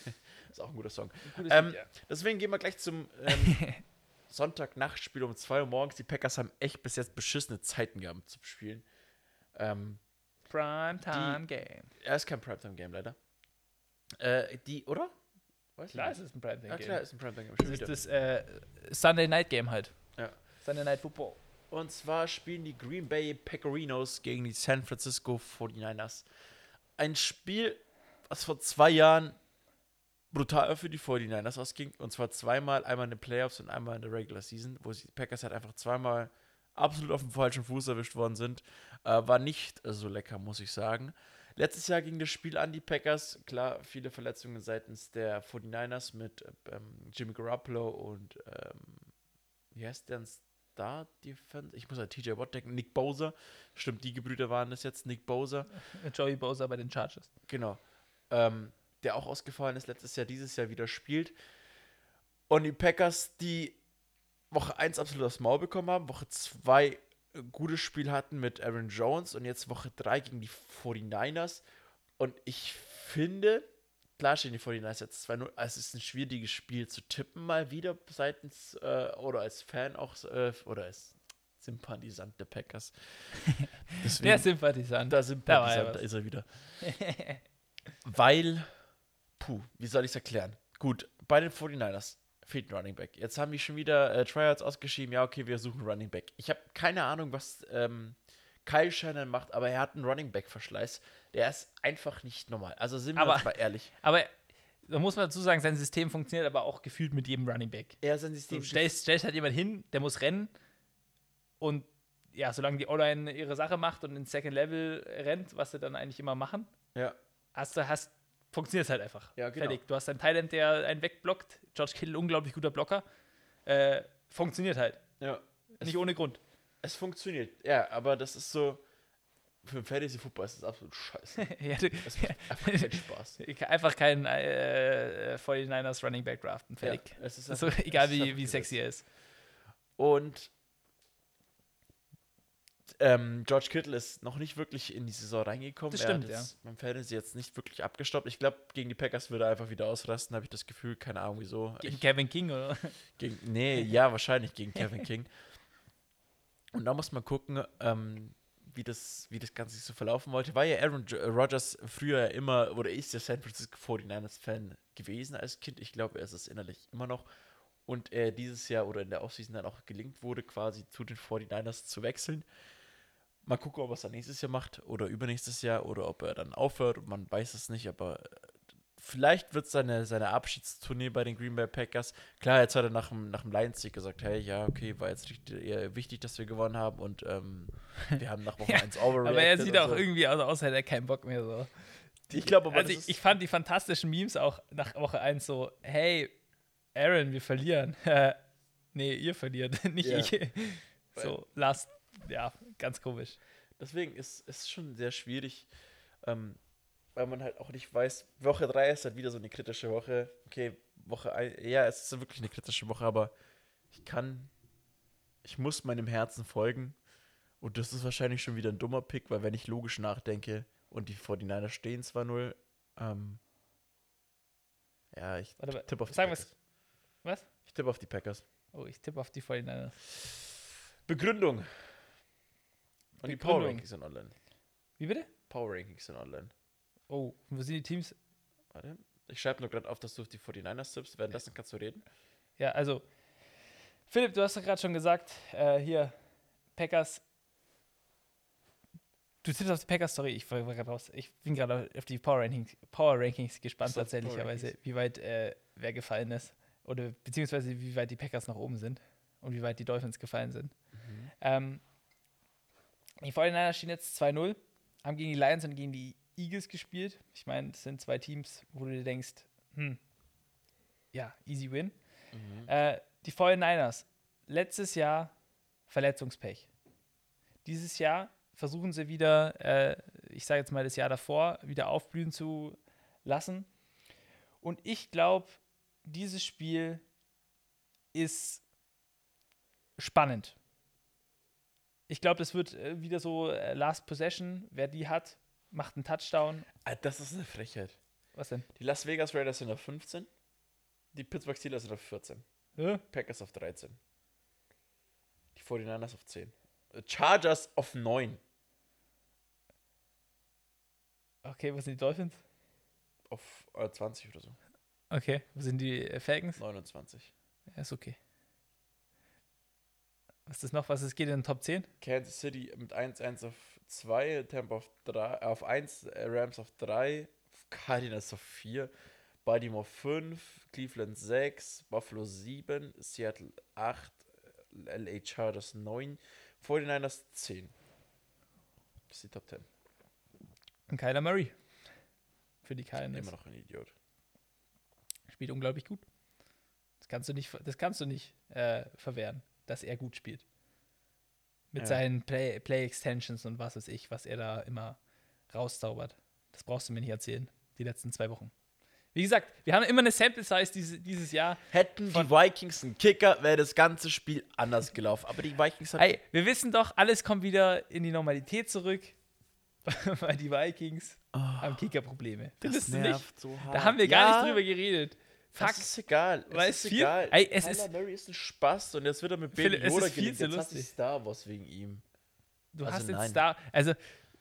ist auch ein guter Song. Gutes Ähm, Lied, ja. Deswegen gehen wir gleich zum ähm, Sonntagnachtspiel um 2 Uhr morgens. Die Packers haben echt bis jetzt beschissene Zeiten gehabt zum Spielen. Ähm, Primetime Game. er ist kein Primetime-Game leider. Äh, die, oder? Weiß Klar, es ist ein Primetime Ja, Game. klar, ist ein Primetime-Game. das schon ist das äh, Sunday Night Game halt. Ja. Sunday Night Football. Und zwar spielen die Green Bay Packerinos gegen die San Francisco 49ers. Ein Spiel, was vor zwei Jahren brutal für die 49ers ausging. Und zwar zweimal, einmal in den Playoffs und einmal in der Regular Season, wo die Packers halt einfach zweimal absolut auf dem falschen Fuß erwischt worden sind. Äh, war nicht so lecker, muss ich sagen. Letztes Jahr ging das Spiel an die Packers. Klar, viele Verletzungen seitens der 49ers mit ähm, Jimmy Garoppolo und ähm, wie heißt der Star Defense? Ich muss an TJ Watt denken. Nick Bowser. Stimmt, die Gebrüder waren das jetzt. Nick Bowser. Joey Bowser bei den Chargers. Genau. Ähm, der auch ausgefallen ist, letztes Jahr, dieses Jahr wieder spielt. Und die Packers, die Woche 1 absolut aufs Maul bekommen haben, Woche 2 ein gutes Spiel hatten mit Aaron Jones und jetzt Woche 3 gegen die 49ers. Und ich finde, klar stehen die 49ers jetzt 2-0, also es ist ein schwieriges Spiel zu tippen, mal wieder seitens äh, oder als Fan auch äh, oder als Sympathisant der Packers. Deswegen, Der Sympathisant. da Da ja Sympathisant, da was. ist er wieder. Weil, puh, wie soll ich es erklären? Gut, bei den 49ers fehlt ein Running Back. Jetzt haben die schon wieder äh, Tryouts ausgeschrieben. Ja, okay, wir suchen Running Back. Ich habe keine Ahnung, was ähm, Kyle Shannon macht, aber er hat einen Running Back-Verschleiß. Der ist einfach nicht normal. Also sind wir Aber- mal ehrlich. Aber da muss man dazu sagen, sein System funktioniert aber auch gefühlt mit jedem Running Back. Er sein Du System. stellst, stellst halt jemand hin, der muss rennen und ja, solange die O-Line ihre Sache macht und ins Second Level rennt, was sie dann eigentlich immer machen, ja, hast du, hast, funktioniert es halt einfach. Ja, genau. Fertig. Du hast einen Thailand, der einen wegblockt. George Kittle, unglaublich guter Blocker. Äh, funktioniert halt. ja. Es, Nicht ohne Grund. es funktioniert. Ja, aber das ist so. Für Fantasy Football ist das absolut scheiße. ja, du, Das macht einfach keinen Spaß. einfach keinen äh, 49ers Running Back draften. Fertig. Ja, es ist also, egal wie, wie sexy er ist. Und ähm, George Kittle ist noch nicht wirklich in die Saison reingekommen. Das Er stimmt, hat jetzt beim Fantasy jetzt nicht wirklich abgestoppt. Ich glaube, gegen die Packers würde er einfach wieder ausrasten, habe ich das Gefühl. Keine Ahnung wieso. Gegen Ich, Kevin King, oder? gegen, nee, ja, wahrscheinlich gegen Kevin King. Und da muss man gucken, ähm, wie, das, wie das Ganze sich so verlaufen wollte. War ja Aaron Rodgers früher ja immer, oder ist ja San Francisco 49ers-Fan gewesen als Kind. Ich glaube, er ist es innerlich immer noch. Und er dieses Jahr oder in der Offseason dann auch gelingt wurde, quasi zu den 49ers zu wechseln. Mal gucken, ob er es dann nächstes Jahr macht oder übernächstes Jahr oder ob er dann aufhört. Man weiß es nicht, aber äh, vielleicht wird es seine, seine Abschiedstournee bei den Green Bay Packers. Klar, jetzt hat er nach dem, nach dem Lions-Sieg gesagt, hey, ja, okay, war jetzt eher wichtig, dass wir gewonnen haben und ähm, wir haben nach Woche Ja, 1 overreacted. Aber er sieht auch so. irgendwie aus, als hätte er keinen Bock mehr so. Ich glaube aber, Also ich, ich fand die fantastischen Memes auch nach Woche 1 so, hey, Aaron, wir verlieren. nee, ihr verliert, nicht Ja. ich. So, last, ja, ganz komisch. Deswegen ist es schon sehr schwierig, ähm, weil man halt auch nicht weiß, Woche 3 ist halt wieder so eine kritische Woche. Okay, Woche 1, ja, es ist wirklich eine kritische Woche, aber ich kann, ich muss meinem Herzen folgen. Und das ist wahrscheinlich schon wieder ein dummer Pick, weil wenn ich logisch nachdenke und die 49ers stehen 2-0, ähm, ja, ich Warte tippe auf die Packers. Was? Ich tippe auf die Packers. Oh, ich tippe auf die 49ers. Begründung. Und die Power. Rankings sind online. Wie bitte? Power Rankings sind online. Oh, wo sind die Teams? Warte. Ich schreibe nur gerade auf, dass du auf die 49ers tippst. Währenddessen kannst du reden. Ja, also, Philipp, du hast doch gerade schon gesagt, äh, hier, Packers. Du tippst auf die Packers, sorry, ich. Ich bin gerade auf die Power Rankings, Power Rankings gespannt, so, tatsächlicherweise, wie weit äh, wer gefallen ist. Oder beziehungsweise wie weit die Packers nach oben sind und wie weit die Dolphins gefallen sind. Ähm, die 49ers stehen jetzt 2-0, haben gegen die Lions und gegen die Eagles gespielt. Ich meine, das sind zwei Teams, wo du dir denkst, hm, ja, easy win. Äh, die 49ers, letztes Jahr Verletzungspech. Dieses Jahr versuchen sie wieder, äh, ich sage jetzt mal das Jahr davor, wieder aufblühen zu lassen. Und ich glaube, dieses Spiel ist spannend. Ich glaube, das wird äh, wieder so äh, Last Possession. Wer die hat, macht einen Touchdown. Ah, das ist eine Frechheit. Was denn? Die Las Vegas Raiders sind auf 15. Die Pittsburgh Steelers sind auf 14. Hä? Packers auf 13. Die 49ers auf 10. Äh, Chargers auf 9. Okay, wo sind die Dolphins? Auf äh, 20 oder so. Okay, wo sind die äh, Falcons? 29. Ja, ist okay. Was ist das noch? Was es geht in den Top 10? Kansas City mit 1-1 auf 2. Tampa auf, 3, auf 1. Äh, Rams auf 3. Cardinals auf 4. Baltimore 5. Cleveland 6. Buffalo 7. Seattle 8. äh, LA Chargers 9. 49ers 10. Das ist die Top 10. Und Kyler Murray. Für die Cardinals. Immer noch ein Idiot. Spielt unglaublich gut. Das kannst du nicht, das kannst du nicht äh, verwehren, dass er gut spielt. Mit Ja. seinen Play, Play Extensions und was weiß ich, was er da immer rauszaubert. Das brauchst du mir nicht erzählen. Die letzten zwei Wochen. Wie gesagt, wir haben immer eine Sample Size diese, dieses Jahr. Hätten die Vikings einen Kicker, wäre das ganze Spiel anders gelaufen. Aber die Vikings haben. Ey, wir wissen doch, alles kommt wieder in die Normalität zurück, weil die Vikings haben Kickerprobleme. Findest du nicht? so hart. Da haben wir gar nicht drüber geredet. Fuck. Das ist egal. Es ist viel- egal. Ey, es Tyler ist- Murray ist ein Spaß und jetzt wird er mit Baby es Yoda gelegt. Jetzt hat sich lustig. Star Wars wegen ihm. Du Also hast jetzt nein. da, also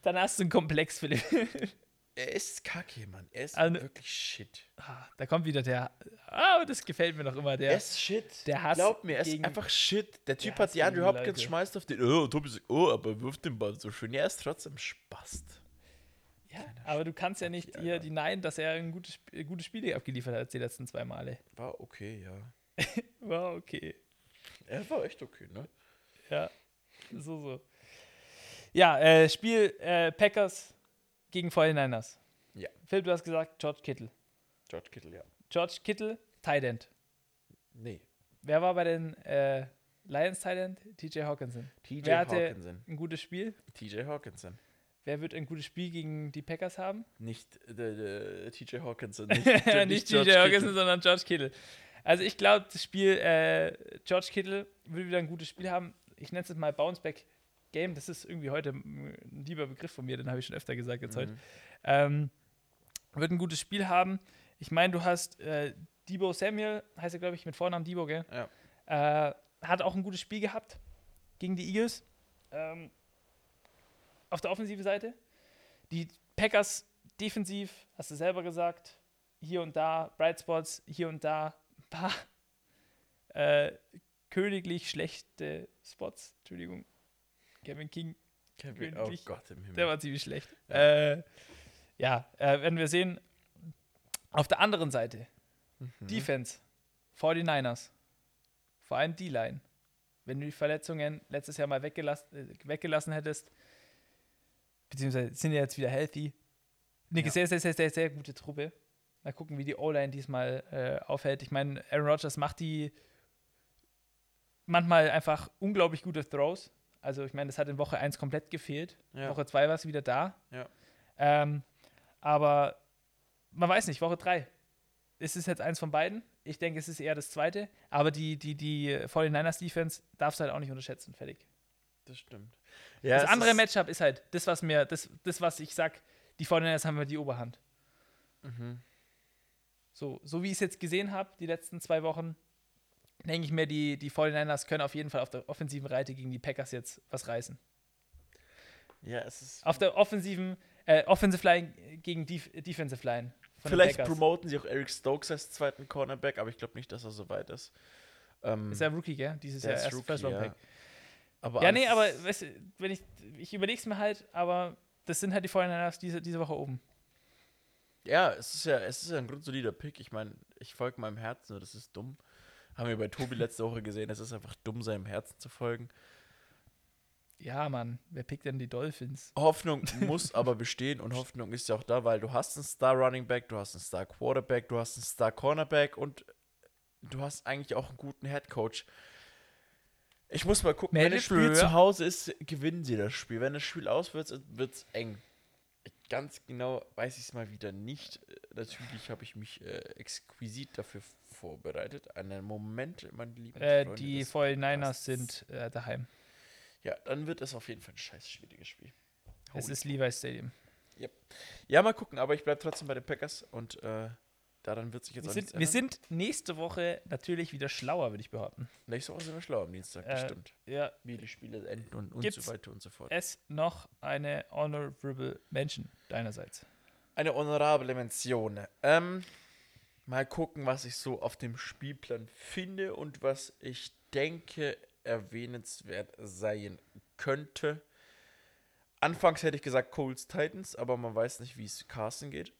dann hast du einen Komplex, Philipp. Er ist kacke, Mann. Er ist Also- wirklich shit. Ah, da kommt wieder der, ah, das gefällt mir noch immer, Er der. ist shit. der Hass Glaub mir, er ist gegen- einfach shit. Der Typ Hass hat die Andrew Hopkins, Leute. schmeißt auf den. Oh, Tobi sagt, oh, aber er wirft den Ball so schön. Ja, er ist trotzdem Spast. Ja, aber du kannst ja nicht hier Alter. die Nein, dass er ein gutes, äh, gute Spiele abgeliefert hat die letzten zwei Male. War okay, ja. War okay. Er war echt okay, ne? Ja, so, so. Ja, äh, Spiel äh, Packers gegen 49ers. Ja. Philipp, du hast gesagt George Kittle. George Kittle, ja. George Kittle, Tight End. Nee. Wer war bei den äh, Lions Tight End? TJ Hawkinson. TJ Wer hatte Hawkinson. ein gutes Spiel? TJ Hawkinson. Wer wird ein gutes Spiel gegen die Packers haben? Nicht äh, äh, TJ Hawkinson. Nicht, nicht TJ Hawkinson, sondern George Kittle. Also ich glaube, das Spiel, äh, George Kittle will wieder ein gutes Spiel haben. Ich nenne es mal Bounceback Game, das ist irgendwie heute ein lieber Begriff von mir, den habe ich schon öfter gesagt jetzt heute. Mhm. Ähm, wird ein gutes Spiel haben. Ich meine, du hast äh, Debo Samuel, heißt er, glaube ich, mit Vornamen Debo, gell? Ja. Äh, hat auch ein gutes Spiel gehabt gegen die Eagles. Ähm, auf der offensiven Seite. Die Packers defensiv, hast du selber gesagt, hier und da, Bright Spots, hier und da, ein paar äh, königlich schlechte Spots. Entschuldigung. Kevin King, Kevin, oh? Gott im Himmel. der war ziemlich schlecht. Ja. Ja, äh, ja äh, werden wir sehen. Auf der anderen Seite, Mhm. Defense, 49ers, vor allem D-Line. Wenn du die Verletzungen letztes Jahr mal weggelassen, äh, weggelassen hättest, beziehungsweise sind ja jetzt wieder healthy. Eine Ja. sehr, sehr, sehr, sehr, sehr gute Truppe. Mal gucken, wie die O-Line diesmal äh, aufhält. Ich meine, Aaron Rodgers macht die manchmal einfach unglaublich gute Throws. Also, ich meine, das hat in Woche 1 komplett gefehlt. Ja. Woche 2 war es wieder da. Ja. Ähm, aber man weiß nicht, Woche 3. Ist es jetzt eins von beiden? Ich denke, es ist eher das zweite. Aber die, die, die 49ers Defense darfst du halt auch nicht unterschätzen. Fertig. Das stimmt. Ja, das andere Matchup ist halt das, was mir, das, das, was ich sag, die 49ers haben wir die Oberhand. Mhm. So, so wie ich es jetzt gesehen habe, die letzten zwei Wochen, denke ich mir, die, die 49ers können auf jeden Fall auf der offensiven Reite gegen die Packers jetzt was reißen. Ja, es ist. Auf der offensiven, äh, Offensive Line gegen Def Defensive Line. Vielleicht promoten sie auch Eric Stokes als zweiten Cornerback, aber ich glaube nicht, dass er so weit ist. Ähm, Ist ja Rookie, gell? Dieses Jahr ist erst Rookie, First Round ja. Aber Ja, nee, aber weißt du, wenn ich, ich überlege es mir halt, aber das sind halt die 49ers diese, diese Woche oben. Ja, es ist ja, es ist ja ein grundsolider Pick. Ich meine, ich folge meinem Herzen, das ist dumm. Haben wir bei Tobi letzte Woche gesehen, es ist einfach dumm, seinem Herzen zu folgen. Ja, Mann, wer pickt denn die Dolphins? Hoffnung muss aber bestehen und Hoffnung ist ja auch da, weil du hast einen Star Running Back, du hast einen Star Quarterback, du hast einen Star Cornerback und du hast eigentlich auch einen guten Head Coach. Ich muss mal gucken, wenn das Spiel zu Hause ist, gewinnen sie das Spiel. Wenn das Spiel aus wird, wird es eng. Ganz genau weiß ich es mal wieder nicht. Natürlich habe ich mich äh, exquisit dafür vorbereitet. Einen Moment, meine lieben Äh, Freunde die 49ers Podcasts. sind äh, daheim. Ja, dann wird es auf jeden Fall ein scheiß schwieriges Spiel. Es Holy ist Levi's Stadium. Ja, mal gucken, aber ich bleibe trotzdem bei den Packers und äh, daran wird sich jetzt Wir auch sind, wir ändern. sind nächste Woche natürlich wieder schlauer, würde ich behaupten. Nächste Woche sind wir schlau am Dienstag, das Äh, stimmt. Ja, Wie die Spiele enden und, und gibt's- so weiter und so fort. es noch eine Honorable Mention deinerseits. Eine honorable Mention. Ähm, mal gucken, was ich so auf dem Spielplan finde und was ich denke erwähnenswert sein könnte. Anfangs hätte ich gesagt Colts Titans, aber man weiß nicht, wie es Carsten geht.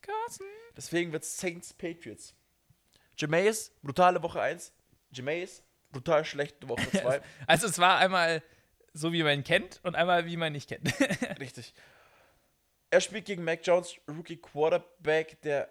Carsten. Deswegen wird Saints Patriots. Jameis, brutale Woche 1. Jameis, brutal schlechte Woche 2. Also es war einmal so, wie man ihn kennt und einmal, wie man ihn nicht kennt. Richtig. Er spielt gegen Mac Jones, Rookie Quarterback der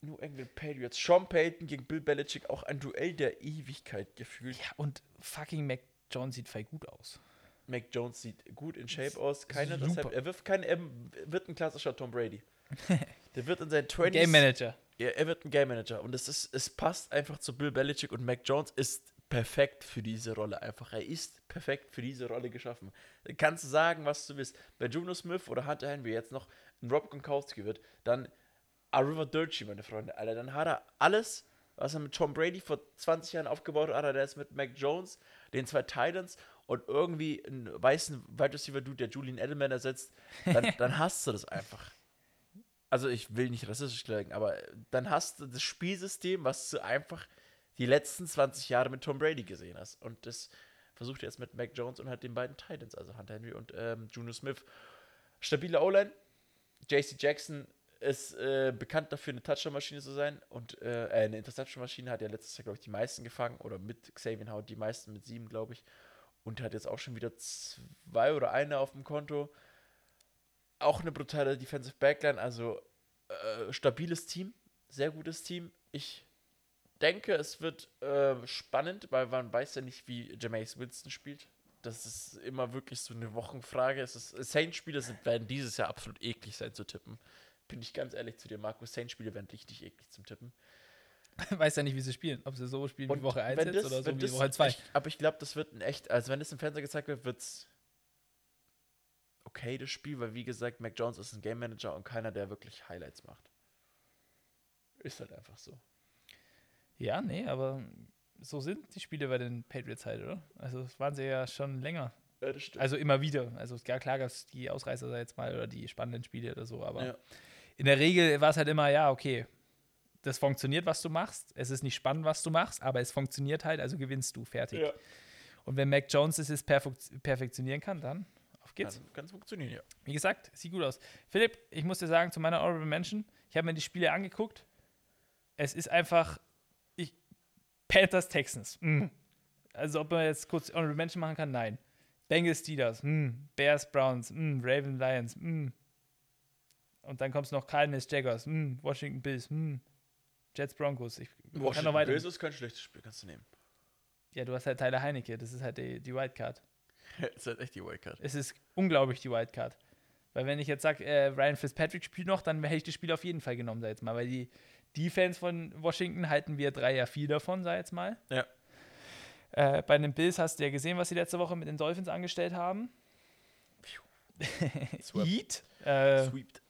New England Patriots. Sean Payton gegen Bill Belichick, auch ein Duell der Ewigkeit gefühlt. ja, und fucking Mac Jones sieht voll gut aus. Mac Jones sieht gut in Shape aus. Keine Er wirft keine, er wird ein klassischer Tom Brady. Der wird in seinen 20s Game Manager. Ja, er wird ein Game Manager und es ist, es passt einfach zu Bill Belichick und Mac Jones ist perfekt für diese Rolle einfach. Er ist perfekt für diese Rolle geschaffen. Da kannst du sagen, was du willst. Bei Juno Smith oder Hunter Henry jetzt noch ein Rob Gronkowski wird, dann A River Dirty, meine Freunde, Alter. Dann hat er alles, was er mit Tom Brady vor 20 Jahren aufgebaut hat, hat er jetzt mit Mac Jones, den zwei Titans und irgendwie einen weißen Wide Receiver Dude, der Julian Edelman ersetzt, dann, dann hast du das einfach also ich will nicht rassistisch klingen, aber dann hast du das Spielsystem, was du einfach die letzten 20 Jahre mit Tom Brady gesehen hast. Und das versucht er jetzt mit Mac Jones und halt den beiden Titans, also Hunter Henry und ähm, Juno Smith. Stabile O-Line. JC Jackson ist äh, bekannt dafür, eine Touchdown-Maschine zu sein und äh, äh, eine Interception-Maschine hat ja letztes Jahr, glaube ich, die meisten gefangen oder mit Xavier Howard die meisten mit sieben, glaube ich. Und hat jetzt auch schon wieder zwei oder eine auf dem Konto auch eine brutale Defensive Backline, also äh, stabiles Team, sehr gutes Team. Ich denke, es wird äh, spannend, weil man weiß ja nicht, wie Jameis Winston spielt. Das ist immer wirklich so eine Wochenfrage. Es ist, Saints-Spiele sind- werden dieses Jahr absolut eklig sein zu tippen. Bin ich ganz ehrlich zu dir, Markus. Saints-Spiele werden richtig eklig zum Tippen. Weiß ja nicht, wie sie spielen. Ob sie so spielen wie Und Woche 1 wenn jetzt das- oder so wenn wie das- Woche 2. Ich, aber ich glaube, das wird ein echt, also wenn das im Fernsehen gezeigt wird, wird es okay, das Spiel, weil wie gesagt, Mac Jones ist ein Game Manager und keiner, der wirklich Highlights macht. Ist halt einfach so. Ja, nee, aber so sind die Spiele bei den Patriots halt, oder? Also das waren sie ja schon länger. Ja, das stimmt. Also immer wieder. Also ja, klar gab es die Ausreißer jetzt mal oder die spannenden Spiele oder so, aber Ja. in der Regel war es halt immer, ja, okay, das funktioniert, was du machst. Es ist nicht spannend, was du machst, aber es funktioniert halt, also gewinnst du, fertig. Ja. Und wenn Mac Jones es jetzt perfek perfektionieren kann, dann geht's. Kann, kann funktionieren, ja. Wie gesagt, sieht gut aus. Philipp, ich muss dir sagen, zu meiner Honorable Mention, ich habe mir die Spiele angeguckt. Es ist einfach ich, Panthers Texans. Mm. Also ob man jetzt kurz Honorable Mention machen kann, nein. Bengals Steelers, mm. Bears Browns, mm. Raven Lions, mm. und dann kommt es noch Cardinals Jaguars, mm. Washington Bills, mm. Jets Broncos. Ich kann noch Washington weiter. Bills ist kein schlechtes Spiel, kannst du nehmen. Ja, du hast halt Tyler Heinecke, das ist halt die, die Wildcard. ist halt echt die Wildcard. Es ist unglaublich die Wildcard. Weil wenn ich jetzt sage, äh, Ryan Fitzpatrick spielt noch, dann hätte ich das Spiel auf jeden Fall genommen, sag jetzt mal. Weil die Defense von Washington halten wir drei ja viel davon, sag jetzt mal. Ja. Äh, bei den Bills hast du ja gesehen, was sie letzte Woche mit den Dolphins angestellt haben. Heat. Äh, Sweept.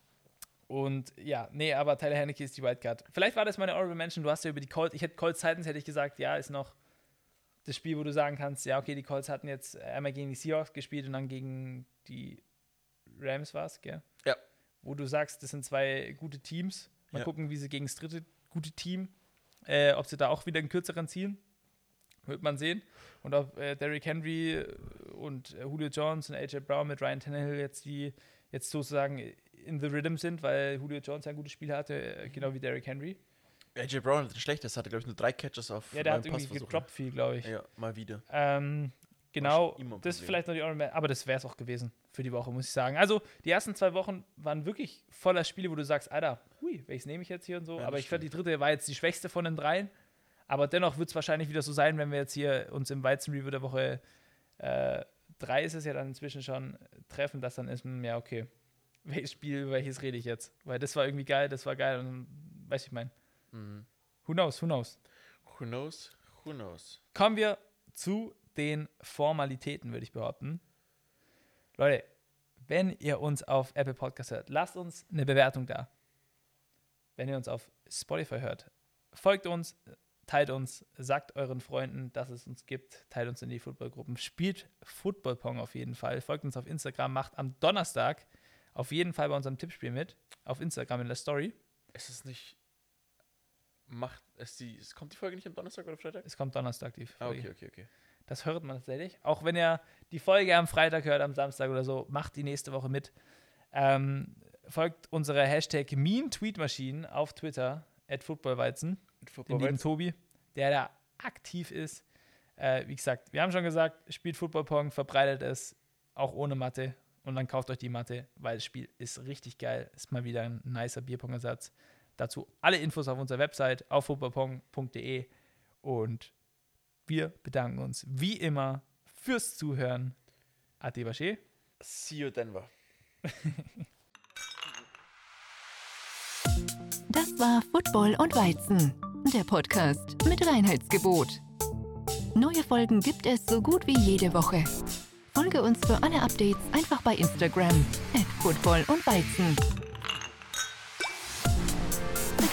und ja, nee, aber Tyler Henneke ist die Wildcard. Vielleicht war das meine Honorable Mention. Du hast ja über die Colts, ich hätte Colts Titans, hätte ich gesagt, ja, ist noch das Spiel, wo du sagen kannst, ja, okay, die Colts hatten jetzt einmal gegen die Seahawks gespielt und dann gegen die Rams war es, gell? Ja. Wo du sagst, das sind zwei gute Teams. Mal Ja. gucken, wie sie gegen das dritte gute Team, äh, ob sie da auch wieder einen kürzeren ziehen. Wird man sehen. Und ob äh, Derrick Henry und äh, Julio Jones und AJ Brown mit Ryan Tannehill jetzt die jetzt sozusagen in the rhythm sind, weil Julio Jones ein gutes Spiel hatte, äh, genau wie Derrick Henry. AJ Brown hat ein schlechtes, hatte glaube ich nur drei Catches auf Ja, der hat irgendwie gedroppt viel, glaube ich. Ja, mal wieder. Ähm, genau, das ist vielleicht noch die Honorable aber das wäre es auch gewesen für die Woche, muss ich sagen. Also, die ersten zwei Wochen waren wirklich voller Spiele, wo du sagst, Alter, hui, welches nehme ich jetzt hier und so. Ja, aber das ich fand, die dritte war jetzt die schwächste von den dreien. Aber dennoch wird es wahrscheinlich wieder so sein, wenn wir jetzt hier uns im Weizen-Review der Woche äh, drei ist es ja dann inzwischen schon treffen, dass dann ist, hm, ja, okay, welches Spiel, über welches rede ich jetzt? Weil das war irgendwie geil, das war geil und weiß ich mein. Mhm. Who knows, who knows. Who knows? Who knows? Kommen wir zu den Formalitäten, würde ich behaupten. Leute, wenn ihr uns auf Apple Podcast hört, lasst uns eine Bewertung da. Wenn ihr uns auf Spotify hört, folgt uns, teilt uns, sagt euren Freunden, dass es uns gibt, teilt uns in die Footballgruppen, spielt Football-Pong auf jeden Fall, folgt uns auf Instagram, macht am Donnerstag auf jeden Fall bei unserem Tippspiel mit, auf Instagram in der Story. Ist es nicht. Macht es die. Es kommt die Folge nicht am Donnerstag oder Freitag? Es kommt Donnerstag die Ah, Folge. okay, okay, okay. Das hört man tatsächlich. Auch wenn ihr die Folge am Freitag hört, am Samstag oder so, macht die nächste Woche mit. Ähm, folgt unserer Hashtag Mean Tweetmaschinen auf Twitter, at Footballweizen, lieben Tobi, der da aktiv ist. Äh, wie gesagt, wir haben schon gesagt, spielt Football-Pong, verbreitet es, auch ohne Matte. Und dann kauft euch die Matte, weil das Spiel ist richtig geil. Ist mal wieder ein nicer Bierpong-Ersatz. Dazu alle Infos auf unserer Website auf footballpong.de. Und wir bedanken uns wie immer fürs Zuhören. Ade Baché. See you Denver. Das war Football und Weizen, der Podcast mit Reinheitsgebot. Neue Folgen gibt es so gut wie jede Woche. Folge uns für alle Updates einfach bei Instagram at Football und Weizen.